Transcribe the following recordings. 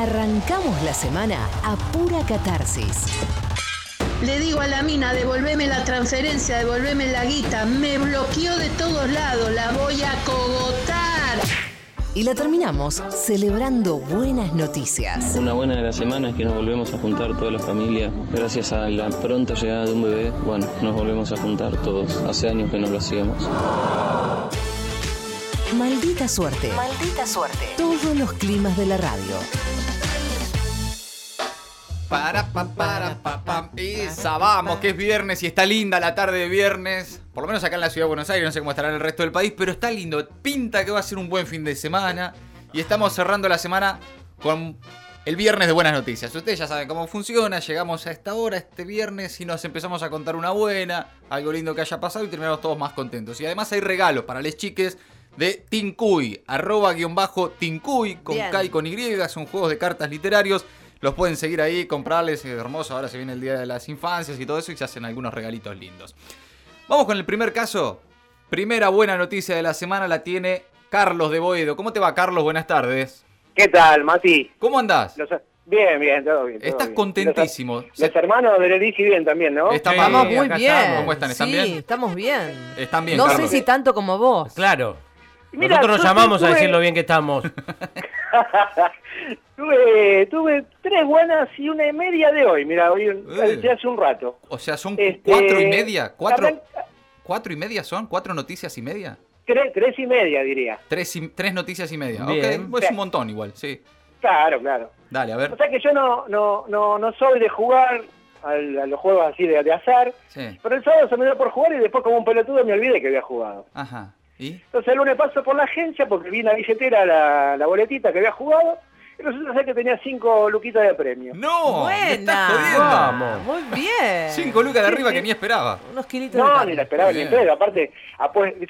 Arrancamos la semana a pura catarsis. Le digo a la mina, devolveme la transferencia, devolveme la guita. Me bloqueó de todos lados, la voy a cogotar. Y la terminamos celebrando buenas noticias. Una buena de la semana es que nos volvemos a juntar toda la familia. Gracias a la pronta llegada de un bebé, bueno, nos volvemos a juntar todos. Hace años que no lo hacíamos. Maldita suerte. Maldita suerte. Todos los climas de la radio. Para, pa, para, pa, pam. Esa, vamos, que es viernes y está linda la tarde de viernes. Por lo menos acá en la ciudad de Buenos Aires, no sé cómo estará en el resto del país, pero está lindo. Pinta que va a ser un buen fin de semana. Y estamos cerrando la semana con el viernes de buenas noticias. Ustedes ya saben cómo funciona. Llegamos a esta hora, este viernes, y nos empezamos a contar una buena, algo lindo que haya pasado y terminamos todos más contentos. Y además hay regalos para les chiques de Tincuy, arroba guion bajo Tincuy, con Bien. K y con Y, son juegos de cartas literarios. Los pueden seguir ahí, comprarles, es hermoso. Ahora se viene el Día de las Infancias y todo eso y se hacen algunos regalitos lindos. Vamos con el primer caso. Primera buena noticia de la semana la tiene Carlos de Boedo. ¿Cómo te va, Carlos? Buenas tardes. ¿Qué tal, Mati? ¿Cómo andás? Los- bien, bien, todo bien. todo Estás bien. contentísimo. Los, los hermanos de Lelisi bien también, ¿no? Estamos muy bien. estamos. ¿Cómo están? ¿Están sí, bien? estamos bien. Están bien, no Carlos. sé si tanto como vos. Claro. Mira, Nosotros yo llamamos a decir lo bien que estamos. tuve, tuve tres buenas y una y media de hoy. Mira, hoy Eh. de hace un rato. O sea, son Este, cuatro y media. ¿Cuatro, ¿Cuatro y media son? ¿Cuatro noticias y media? Tres, tres y media, diría. Tres, y- tres noticias y media. Bien. Ok, es un montón igual, sí. Claro, claro. Dale, a ver. O sea que yo no, no, no, no soy de jugar al- a los juegos así de, de azar. Sí. Pero el sábado se me dio por jugar y después como un pelotudo me olvidé que había jugado. Ajá. ¿Y? Entonces el lunes paso por la agencia porque vi en la billetera la, la boletita que había jugado y resulta ser que tenía cinco luquitas de premio. ¡No! ¡Me estás Buena. jodiendo! Vamos. Muy bien. Cinco lucas de Sí, arriba sí. que ni esperaba. Unos kilitos de No, carne. ni la esperaba ni. Aparte,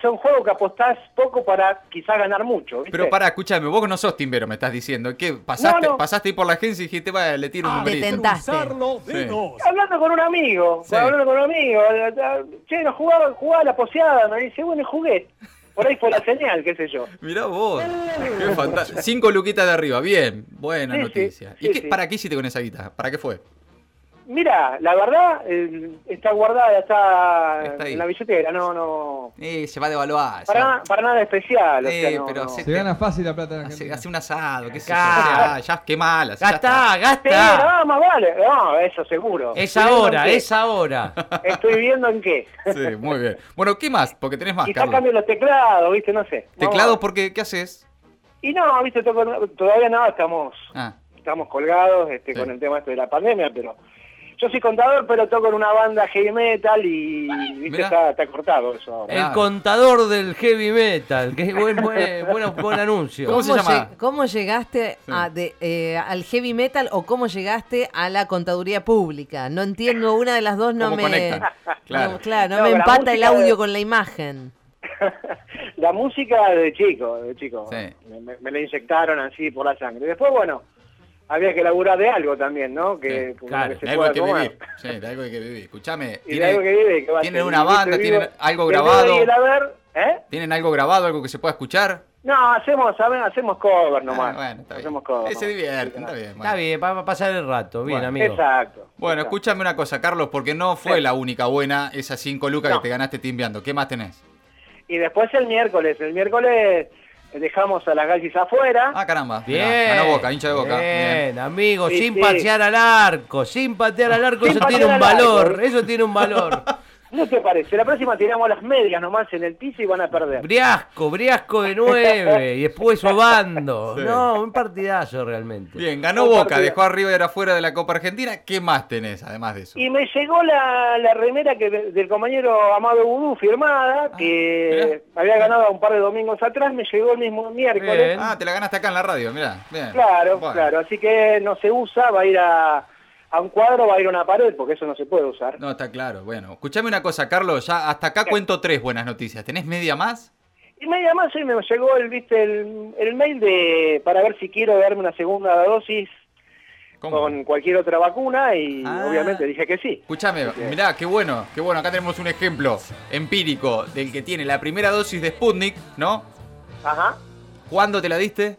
son juegos que apostás poco para quizás ganar mucho. ¿viste? Pero pará, escuchame, vos no sos timbero, me estás diciendo. ¿Qué? ¿Pasaste, No, no. pasaste ahí por la agencia y dijiste, va, le tiro un Te numerito? tentaste. Sí. Hablando con un amigo, Sí. hablando con un amigo, che, no jugaba, jugaba la poseada, me dice, bueno, jugué. Por ahí fue la señal, qué sé yo. Mirá vos. Qué fantástico. Cinco luquitas de arriba, bien. Buena Sí, sí, noticia. ¿Y sí, qué, para qué hiciste con esa guita? ¿Para qué fue? Mira, la verdad, eh, está guardada, está, en la billetera, no, no, Eh, se va a devaluar. para, nada- para nada especial. o sea, no, pero no. se- Se gana fácil la plata Hace, hace un asado, qué sé yo. Ya, qué mala. Sí, gastá. no, más vale, no, eso seguro. Es Estoy ahora, es ahora. Estoy viendo en qué. Sí, muy bien. Bueno, ¿qué más? Porque tenés más, Quizá Carlos. cambio los teclados, ¿viste? No sé. Vamos a ¿Teclado ver. por qué? ¿Qué haces? Y no, ¿viste? Toco- todavía no, estamos Ah, estamos colgados este, Sí. con el tema este de la pandemia, pero yo soy contador, pero toco en una banda heavy metal y ¿viste? Está, está cortado eso ahora. El Claro. contador del heavy metal. Qué buen, buen, buen, buen anuncio. ¿Cómo se llama? cómo llegaste Sí. a de- eh, al heavy metal o cómo llegaste a la contaduría pública? No entiendo, una de las dos no ¿Cómo me... conectan? Claro. No, claro, no, No, me empata el audio de- con la imagen. la música de chico, de chico. Sí. Me, me- me la inyectaron así por la sangre. Después, bueno, había que laburar de algo también, ¿no? Que, Sí, claro, que de algo hay que vivir. Sí, de algo hay que vivir. Escuchame, Y de algo que ¿tienen, vive, que va a tienen una banda? vivo. ¿Tienen algo grabado? haber, ¿eh? ¿Tienen algo grabado, algo que se pueda escuchar? No, hacemos, ¿saben? hacemos cover nomás. Ah, bueno, está bien. hacemos cover. Se divierten, está bien. bueno. Está bien, para pasar el rato. Bien, Bueno. amigo. Exacto. Bueno, exacto. escúchame una cosa, Carlos, porque no fue Sí. la única buena esas cinco lucas No. que te ganaste timbeando. ¿Qué más tenés? Y después el miércoles, el miércoles dejamos a las gallis afuera. Ah, caramba. Bien. Mirá, ganó Boca, hincha de Boca. Bien, Bien. amigo, Sí, sin sí. patear al arco, sin patear al arco, Sin eso tiene un arco. valor, eso tiene un valor. ¿No te parece? La próxima tiramos las medias nomás en el piso y van a perder. Briasco, Briasco de nueve, y después Obando. Sí. No, un partidazo realmente. Bien, ganó Un Boca, partido. dejó arriba y era fuera de la Copa Argentina. ¿Qué más tenés además de eso? Y me llegó la, la remera que del compañero Amado Vudú firmada, que había ganado un par de domingos atrás, me llegó el mismo miércoles. Bien. Ah, te la ganaste acá en la radio, mirá. Bien. Claro, Bueno. claro. Así que no se usa, va a ir a, a un cuadro, va a ir una pared, porque eso no se puede usar. No, está claro. Bueno, escuchame una cosa, Carlos. Ya hasta acá cuento tres buenas noticias. ¿Tenés media más? Y media más hoy me llegó el, viste, el, el mail de para ver si quiero darme una segunda dosis ¿Cómo? con cualquier otra vacuna y Ah. obviamente dije que sí. Escúchame, mirá, qué bueno, qué bueno. Acá tenemos un ejemplo empírico del que tiene la primera dosis de Sputnik, ¿no? Ajá. ¿Cuándo te la diste?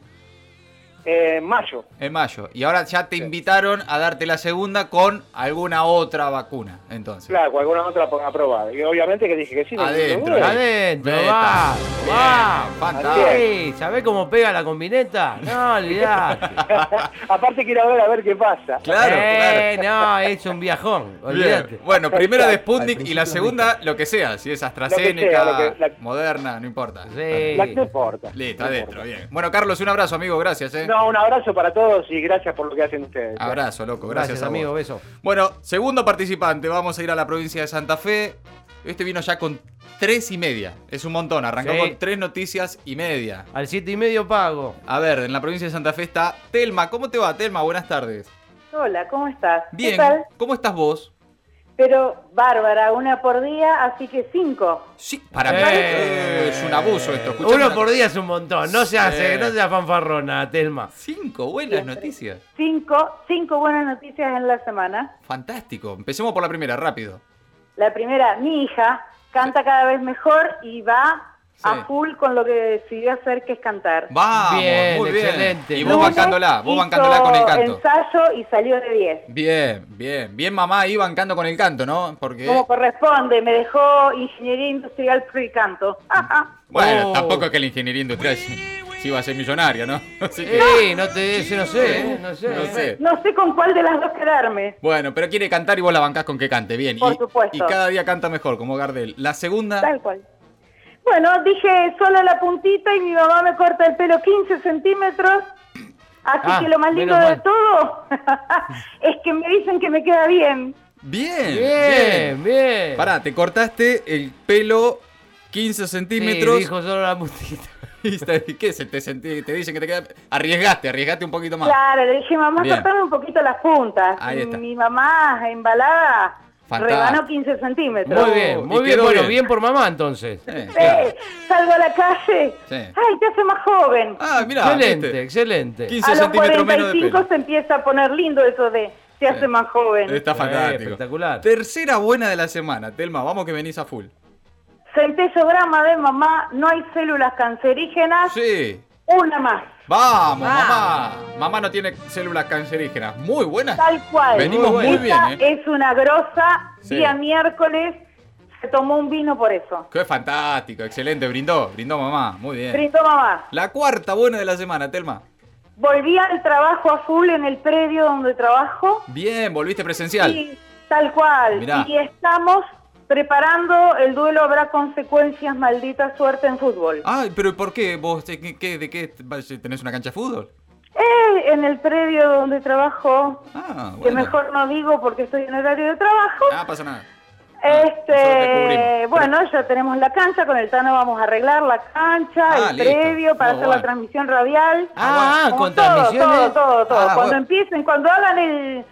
Eh, en mayo. En mayo. Y ahora ya te invitaron a darte la segunda con alguna otra vacuna, entonces. Claro, con alguna otra por aprobada. Y obviamente que dije que sí. Adentro, Adentro, va, va. fantástico. Sí, ¿sabés cómo pega la combineta? No, olvidate. Aparte quiero ver a ver qué pasa. Claro, Eh, claro. no, es un viajón, Bien. olvídate. Bueno, primera de Sputnik y la segunda, lo que sea. Si es AstraZeneca, Lo que sea, lo que- la- Moderna, no importa. Sí. La que importa. Listo, adentro, bien. Bueno, Carlos, un abrazo, amigo, gracias, eh. No, un abrazo para todos y gracias por lo que hacen ustedes. Abrazo, loco, gracias, Gracias, amigo, beso. Bueno, segundo participante, vamos a ir a la provincia de Santa Fe. Este vino ya con tres y media. Es un montón, arrancó Sí. con tres noticias y media. Al siete y medio pago. A ver, en la provincia de Santa Fe está Telma. ¿Cómo te va, Telma? Buenas tardes. Hola, ¿cómo estás? Bien, ¿Qué tal? ¿cómo estás vos? Pero bárbara, una por día, así que cinco. Sí, para mí Eh. es un abuso esto. Escuchame Uno una- por día es un montón. No se hace, Sí. no sea fanfarrona, Telma. Cinco buenas noticias. Cinco, cinco buenas noticias en la semana. Fantástico. Empecemos por la primera, rápido. La primera, mi hija canta cada vez mejor y va Sí. a full con lo que decidió hacer, que es cantar. Vamos, Bien, muy bien. excelente. Y vos Lunes bancándola, vos bancándola con el canto. ensayo y salió de 10. Bien, bien. Bien mamá ahí bancando con el canto, ¿no? Porque... Como corresponde, me dejó ingeniería industrial pre canto. Bueno, Oh. tampoco es que la ingeniería industrial sí sí iba a ser millonaria, ¿no? Así que... Sí, no te no sé, eh, no sé. No sé. no sé con cuál de las dos quedarme. Bueno, pero quiere cantar y vos la bancás con que cante, bien. Por y, supuesto. y cada día canta mejor, como Gardel. La segunda... Tal cual. Bueno, dije solo la puntita y mi mamá me corta el pelo 15 centímetros. Así Ah, que lo más lindo de todo es que me dicen que me queda bien. Bien, Bien, bien. Pará, te cortaste el pelo 15 Sí, centímetros. dijo solo la te- ¿Qué se te, sentí- te dicen que te queda... Arriesgaste, arriesgaste un poquito más. Claro, le dije, mamá, cortame un poquito las puntas. Ahí está. Mi mamá, embalada, Fantástico. rebanó 15 centímetros. Muy bien, muy bien. Bueno, bien. bien por mamá entonces. Claro. Salgo a la calle. Sí. Ay, te hace más joven. Ah, mira, excelente, excelente. 15 a los centímetros menos de 45 pelo. se empieza a poner lindo eso de te hace más joven. Está Eh, fantástico. espectacular. Tercera buena de la semana. Telma, vamos que venís a full. Centellograma de mamá, no hay células cancerígenas. Sí. Una más. Vamos, mamá. Mamá no tiene células cancerígenas. Muy buenas. Tal cual. Venimos muy bien, ¿eh? es una grosa. Sí. Día miércoles se tomó un vino por eso. Qué fantástico, excelente. Brindó, brindó mamá. Muy bien. Brindó mamá. La cuarta buena de la semana, Telma. Volví al trabajo a full en el predio donde trabajo. Bien, volviste presencial. Y tal cual. Mirá. Y estamos preparando el duelo. Habrá consecuencias, maldita suerte en fútbol. Ay, pero ¿por qué? ¿Vos de qué, qué- de qué tenés una cancha de fútbol? Eh, en el predio donde trabajo, Ah, que bueno. mejor no digo porque estoy en horario de trabajo. Ah, pasa nada. te Este, bueno, ya tenemos la cancha, con el Tano vamos a arreglar la cancha, Ah, el listo. predio para hacer bueno. la transmisión radial. Ah, Como con todo, transmisiones. Todo, todo, todo. Ah, cuando bueno. empiecen, cuando hagan el,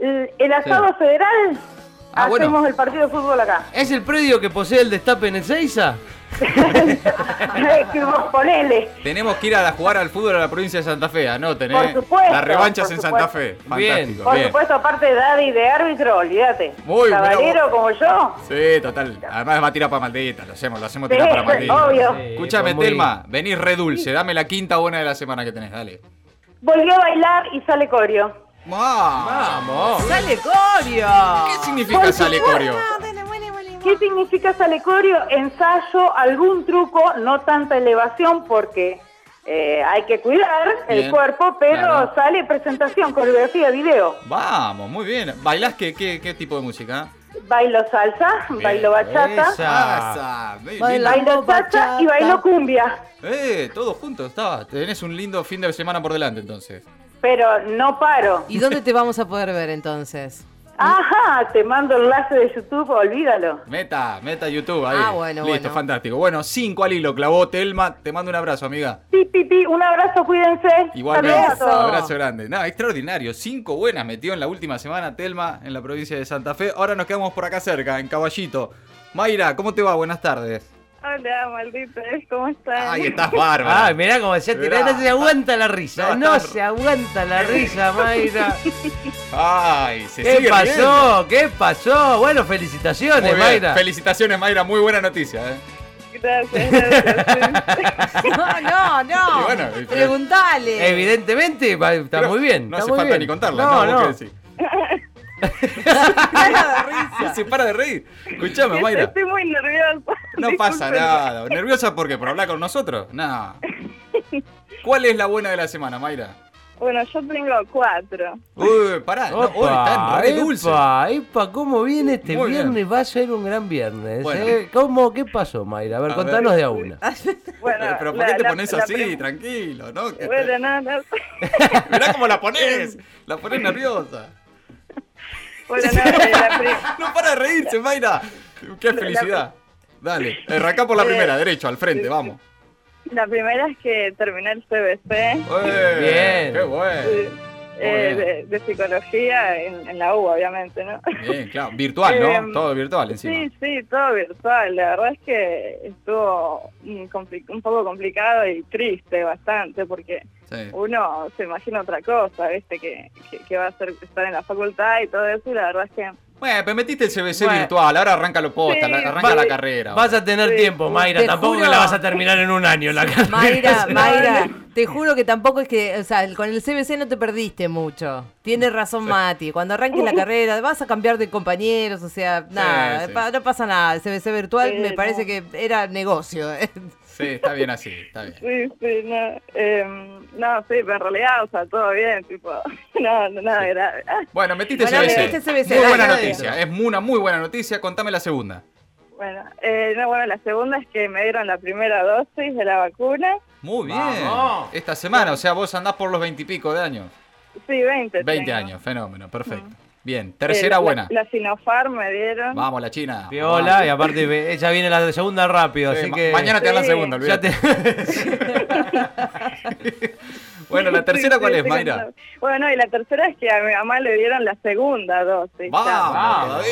el, el asado Sí. federal, Ah, bueno. hacemos el partido de fútbol acá. ¿Es el predio que posee el destape en el Seiza? que vos ponele. Tenemos que ir a jugar al fútbol a la provincia de Santa Fe, anoten, Por ¿eh? supuesto, Las revanchas por en Santa. Fe. Bien. Fantástico, Por bien. supuesto, aparte de Daddy de árbitro, olvídate. Muy, mirá Caballero como yo. Sí, total. Además va a tirar para maldita, lo hacemos, lo hacemos Sí, tirar para maldita. obvio. Sí, Escúchame, muy- Telma, venís re dulce, dame la quinta buena de la semana que tenés, dale. Volvió a bailar y sale corio. ¡Vamos! ¡Sale Corio! ¿Qué significa Por sale supuesto. corio? ¿Qué significa sale corio? Ensayo, algún truco, no tanta elevación porque eh, hay que cuidar Bien, el cuerpo, pero claro. sale presentación, coreografía, video. Vamos, muy bien. ¿Bailás qué, qué, qué tipo de música? Bailo salsa, bailo bachata, Esa. Ah, lindo. bailo chacha y bailo cumbia. Eh, todos juntos, está. Tenés un lindo fin de semana por delante entonces. Pero no paro. ¿Y dónde te vamos a poder ver entonces? Ajá, te mando el enlace de YouTube, olvídalo. Meta, meta YouTube ahí. Ah, bueno, Listo, bueno. fantástico. Bueno, cinco al hilo, clavó Telma. Te mando un abrazo, amiga. Pi, pi, pi, un abrazo, cuídense. Igualmente, todos. abrazo grande. No, extraordinario. Cinco buenas metió en la última semana Telma en la provincia de Santa Fe. Ahora nos quedamos por acá cerca, en Caballito. Mayra, ¿cómo te va? Buenas tardes. Hola, maldita, ¿cómo estás? Ay, estás bárbara. Ay, mirá cómo se Mirá. tira, no se aguanta la risa, No, se aguanta la risa, Mayra. Ay, se ¿Qué sigue riendo. pasó? ¿Qué pasó? Bueno, felicitaciones. Mayra. Felicitaciones, Mayra. Muy buena noticia, ¿eh? Gracias, gracias. No, no, no. Bueno, y- Preguntale. Evidentemente, va- está Pero muy bien. No está hace muy falta bien. ni contarla, No, ¿no? no. ¿Vos qué decís? Se para de reír. Escuchame, Mayra. Estoy muy nerviosa. No pasa nada. ¿Nerviosa por qué? ¿Por hablar con nosotros? No. ¿Cuál es la buena de la semana, Mayra? Bueno, yo tengo cuatro. Uy, pará. No, hoy están re dulce. epa, epa, ¿cómo viene este Muy bien. viernes? Va a ser un gran viernes. Bueno. ¿eh? ¿Cómo? ¿Qué pasó, Mayra? A ver, A contanos ver. de a una. Bueno, Pero ¿por la- qué te la- pones la así? Tranquilo, ¿no? Bueno, no, no. Mirá cómo la pones. La pones nerviosa. Bueno, no, la No para de reírse, Mayra. Qué felicidad. Dale, arrancá por la primera, derecho, al frente, vamos. La primera es que terminé el CBC Bien. Qué bueno. Eh, de, de psicología en, en la U, obviamente, ¿no? Bien, claro. Virtual, ¿no? Em, Todo virtual encima. Sí, sí, todo virtual. La verdad es que estuvo mm, un poco complicado y triste bastante porque Sí. uno se imagina otra cosa, ¿viste? Que, que, que va a ser estar en la facultad y todo eso y la verdad es que... Bueno, pero metiste el CBC Bueno. virtual, ahora arranca lo posta, Sí, la- arranca va- la carrera. Vas a tener Sí. tiempo, Mayra. Te Tampoco juro. que la vas a terminar en un año la carrera. Mayra, Mayra, te juro que tampoco es que, o sea, con el CBC no te perdiste mucho. Tiene razón Mati, cuando arranques la carrera vas a cambiar de compañeros, o sea, nada, no pasa nada. El CBC virtual Sí, me no. parece que era negocio. Sí, está bien así, está bien. Sí, sí, no, em, no, sí, pero en realidad, o sea, todo bien, tipo, no, no, nada grave. Ah, Bueno, metiste Bueno, CBC. metiste CBC, Muy buena noticia, es una muy buena noticia. Contame la segunda. Bueno, eh, no, bueno, la segunda es que me dieron la primera dosis de la vacuna. Muy bien. Vamos. Esta semana, o sea, vos andás por los veintipico de años. Sí, 20. 20 tengo. años, fenómeno, perfecto. Bien, Eh, tercera la- buena. La, Sinopharm me dieron. Vamos, la China. Piola, y aparte ve- ella viene la segunda rápido, Sí, así ma- que. Mañana te dan la segunda, Ya olvídate. te... bueno, la tercera, Sí, ¿cuál sí, es, sí, Mayra? no. Bueno, y la tercera es que a mi mamá le dieron la segunda dosis. Vamos. Vamos.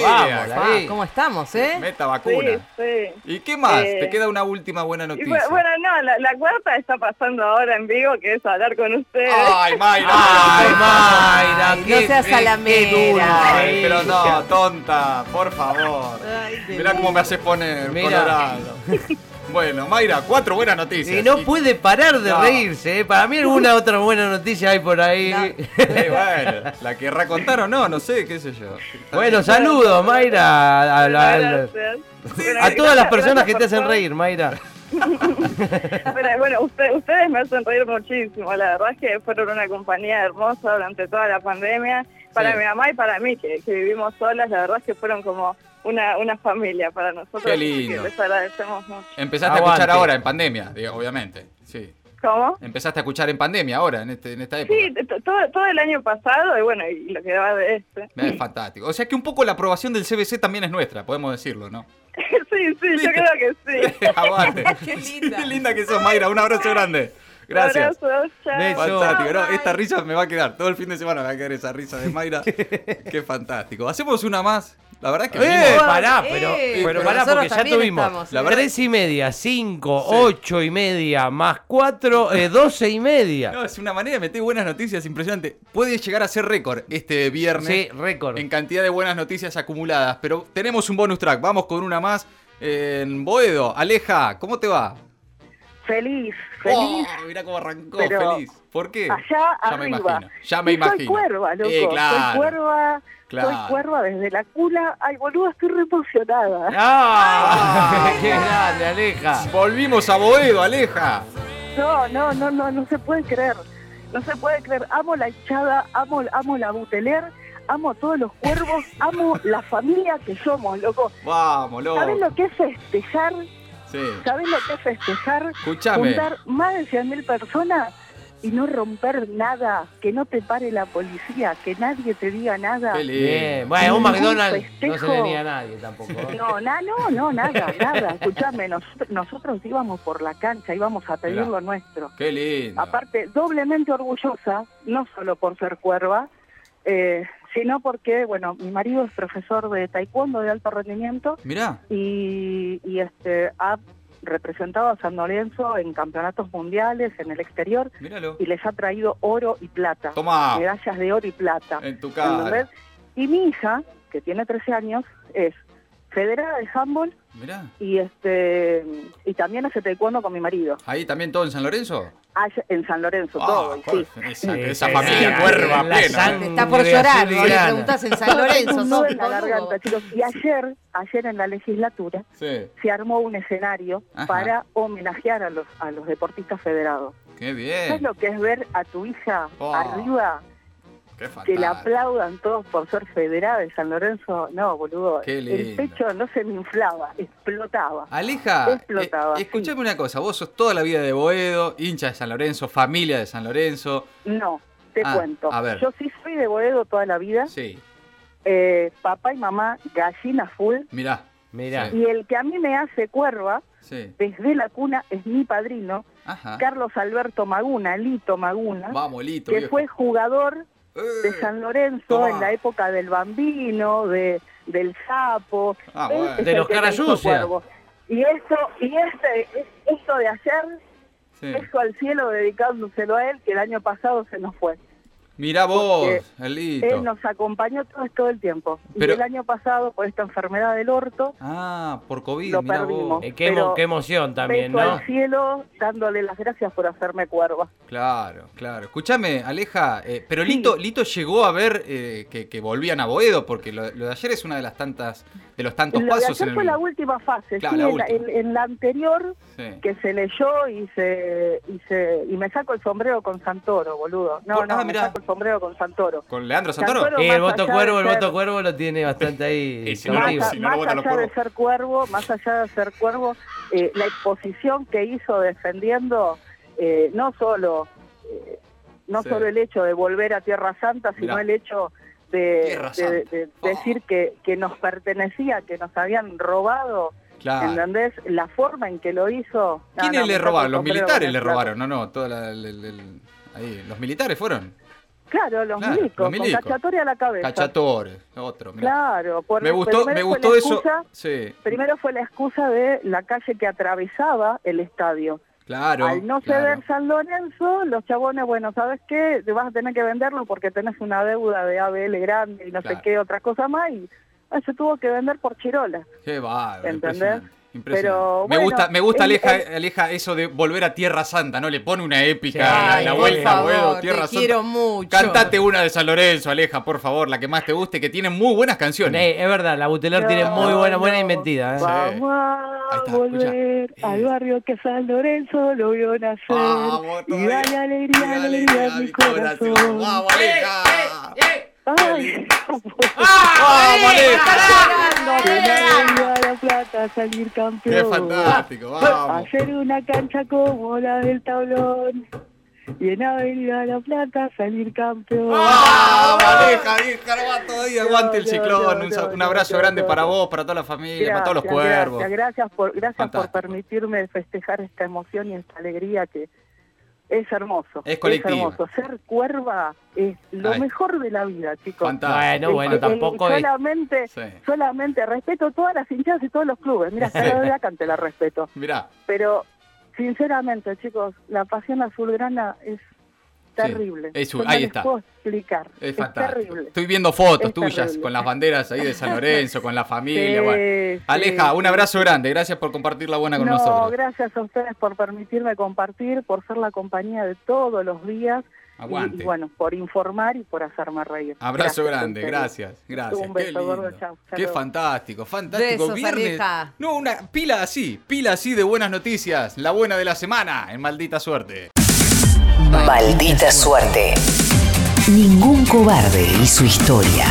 ¿Cómo estamos, eh? Meta vacuna. sí. ¿Y qué más? Eh, Te queda una última buena noticia. bu- bueno, no, la, la cuarta está pasando ahora en vivo, que es hablar con ustedes. Ay, Mayra. Ay, Mayra, Ay, no seas salamera. qué. Ay, pero no, tonta, por favor. Ay, Mirá cómo me haces poner Mirá. colorado. Bueno, Mayra, cuatro buenas noticias. Y no Y- puede parar de No. reírse, ¿eh? Para mí alguna otra buena noticia hay por ahí. No. Eh, bueno, la querrá contar o no, no sé, qué sé yo. Bueno, saludos, Mayra, a, a- todas las personas que te hacen reír, Mayra. Pero, bueno, usted- ustedes me hacen reír muchísimo. La verdad es que fueron una compañía hermosa durante toda la pandemia. Para Sí. mi mamá y para mí, que, que vivimos solas, la verdad es que fueron como una, una familia para nosotros. Qué lindo. que les agradecemos mucho. Empezaste Aguante. a escuchar ahora en pandemia, obviamente. Sí. ¿Cómo? Empezaste a escuchar en pandemia ahora, en, este, en esta época. Sí, todo, todo el año pasado y bueno, y lo que va de este. Es fantástico. O sea que un poco la aprobación del CBC también es nuestra, podemos decirlo, ¿no? sí, sí, yo creo que sí. Aguante. Qué linda. Qué linda que sos, Mayra. Un abrazo grande. Gracias. Abrazo, chao. Beso. Fantástico. Esta risa me va a quedar. Todo el fin de semana me va a quedar esa risa de Mayra. Qué fantástico. Hacemos una más. La verdad es que Eh, venimos- pará, Eh, pero, pero pero pará, porque ya tuvimos estamos, La ¿eh? verdad- tres y media, cinco, ocho y media, más cuatro, eh, doce y media. No, es una manera de meter buenas noticias impresionante. Puede llegar a ser récord este viernes Sí, récord. en cantidad de buenas noticias acumuladas. Pero tenemos un bonus track. Vamos con una más. En Boedo, Aleja, ¿cómo te va? Feliz, feliz. Oh, mirá cómo arrancó, pero feliz. ¿Por qué? Allá ya me arriba. imagino. Ya me Y imagino. Soy cuerva, loco. Eh, claro, Soy cuerva. Claro. Soy cuerva desde la cula. Ay, boludo, estoy re emocionada. ¡Ah! ¡Qué grande, Aleja! Volvimos a Boedo, Aleja. No, no, no, no, no se puede creer. No se puede creer. Amo la hinchada, amo, amo la buteler, amo todos los cuervos, amo la familia que somos, loco. Vamos, ¿Sabes loco. lo que es festejar? Sí. ¿Sabes lo que es festejar? Escuchame. Juntar más de 100.000 personas y no romper nada, que no te pare la policía, que nadie te diga nada. Qué lindo. Bien, bueno, un McDonald's no se niega a nadie tampoco. ¿eh? No, na- no, no, nada, nada. Escuchame, nosotros, nosotros íbamos por la cancha, íbamos a pedir lo nuestro. Qué lindo. Aparte, doblemente orgullosa, no solo por ser cuerva, eh, sino porque, bueno, mi marido es profesor de taekwondo de alto rendimiento Mirá. y, y este ha representado a San Lorenzo en campeonatos mundiales en el exterior Míralo. y les ha traído oro y plata, Toma. medallas de oro y plata. En tu cara. Y mi hija, que tiene 13 años, es federada de handball Mirá. y este y también hace taekwondo con mi marido. Ahí también todo en San Lorenzo. Allá en San Lorenzo, Ah, todo, y sí. Esa, esa familia cuerva plena. Está por llorar, si le preguntas en San Lorenzo. Nudo en la garganta, chicos. Y ayer, ayer en la legislatura, Sí, se armó un escenario Ajá. para homenajear a los, a los deportistas federados. qué ¿Sabes bien. lo que es ver a tu hija Oh, arriba, Qué que la aplaudan todos por ser federada de San Lorenzo? No, boludo. Qué El pecho no se me inflaba, explotaba. Aleja, Explotaba, eh, sí. escuchame una cosa, vos sos toda la vida de Boedo, hincha de San Lorenzo, familia de San Lorenzo. No, te Ah, cuento. a ver. Yo sí soy de Boedo toda la vida. Sí, Eh, papá y mamá, gallina full. mirá. Mirá. Sí. Y el que a mí me hace cuerva, Sí. desde la cuna, es mi padrino, Ajá. Carlos Alberto Maguna, Lito Maguna, Vamos, Lito. que viejo. fue jugador de Eh, San Lorenzo tomá. en la época del Bambino, de del Sapo. Ah, bueno. De los que me cara hizo sucia. cuervo. Y esto, y este, es- esto de ayer, Sí. eso al cielo dedicándoselo a él, que el año pasado se nos fue. Mirá vos, Porque el Lito. Él nos acompañó todo, todo el tiempo. Pero- Y el año pasado, por esta enfermedad del orto, Ah, por COVID, Lo mirá perdimos. vos. Eh, qué, emo- Pero qué emoción también, ¿no? al cielo, dándole las gracias por hacerme cuerva. Claro, claro. Escúchame, Aleja, eh, pero Sí. Lito, Lito llegó a ver eh, que, que volvían a Boedo, porque lo, lo de ayer es una de las tantas, de los tantos Lo de pasos ayer en el... fue la última fase. Claro, sí, la en, la, última. en- en la anterior, Sí. que se leyó y se, y se y me saco el sombrero con Santoro, boludo. No, Por- no, ah, me mirá. saco el sombrero con Santoro. ¿Con Leandro Santoro? Santoro- Eh, el voto cuervo, el ser- voto cuervo lo tiene bastante ahí. Y si no, cautivo. más si no allá de ser cuervo, más allá de ser cuervo, eh, la exposición que hizo defendiendo eh, no solo eh, no Sí. solo el hecho de volver a Tierra Santa, sino Mirá. el hecho de, Oh. decir que, que nos pertenecía, que nos habían robado, Claro. ¿entendés? La forma en que lo hizo. no, ¿Quiénes no, le robaron? Los militares le robaron, no, no, toda la, ahí, los militares fueron. Claro, los Claro, milicos, los milicos. con cachatoria a la cabeza. Cachatores, otro. mirá. Claro, por, me gustó, me gustó eso. Sí, Primero fue la excusa de la calle que atravesaba el estadio. Claro. Al no claro. ceder San Lorenzo, los chabones, bueno, ¿sabes qué? Te vas a tener que venderlo porque tenés una deuda de ABL grande y no Claro. sé qué, otra cosa más, y ah, se tuvo que vender por Chirola. Qué bárbaro. ¿Entendés? Pero, me bueno, gusta, me gusta Aleja, Aleja eso de volver a Tierra Santa, ¿no? Le pone una épica Sí, a la, vuelta favor, te Tierra Santa. quiero mucho. Cantate una de San Lorenzo, Aleja, por favor, la que más te guste, que tiene muy buenas canciones. Eh, es verdad, la Buteler tiene muy buena, buena no, inventiva. ¿eh? Sí. Vamos a está, volver escucha. al barrio que San Lorenzo lo vio nacer. Vamos, y dale alegría, Dale alegría a mi corazón. Vamos, Aleja. Ay, Vamos, Aleja. que nadie iba a la plata salir campeón. Qué fantástico, vamos. Hacer una cancha como la del tablón. Y en Avenida La Plata salir campeón. Vamos, Aleja, hija, va todavía, aguante el No, no, ciclón. no, Un, no, un abrazo no, grande no, para no. vos, para toda la familia, para todos los cuervos. Gracias, gracias por, gracias por permitirme festejar esta emoción y esta alegría que es hermoso. Es colectiva. hermoso. Ser cuerva es lo Ay. mejor de la vida, chicos. Fantástico. Bueno, bueno, el- tampoco es. solamente, Sí. solamente respeto todas las hinchadas y todos los clubes. Mira, hasta la de la respeto. Mirá, Pero, sinceramente, chicos, la pasión azulgrana es terrible. es- no ahí les está. puedo explicar. es Es, fantástico. terrible. Estoy viendo fotos Es tuyas terrible. con las banderas ahí de San Lorenzo, con la familia. Sí, bueno. sí, Aleja, un abrazo sí. grande. Gracias por compartir la buena con no, nosotros. gracias a ustedes por permitirme compartir, por ser la compañía de todos los días. y- Aguante. Y, bueno, por informar y por hacerme reír. Abrazo Gracias, grande, gracias, gracias. Un Qué gordo, chau, fantástico, fantástico. Besos, Viernes. Aleja. No, una pila así, pila así de buenas noticias. La buena de la semana, en maldita suerte. Maldita suerte. Ningún cobarde y su historia.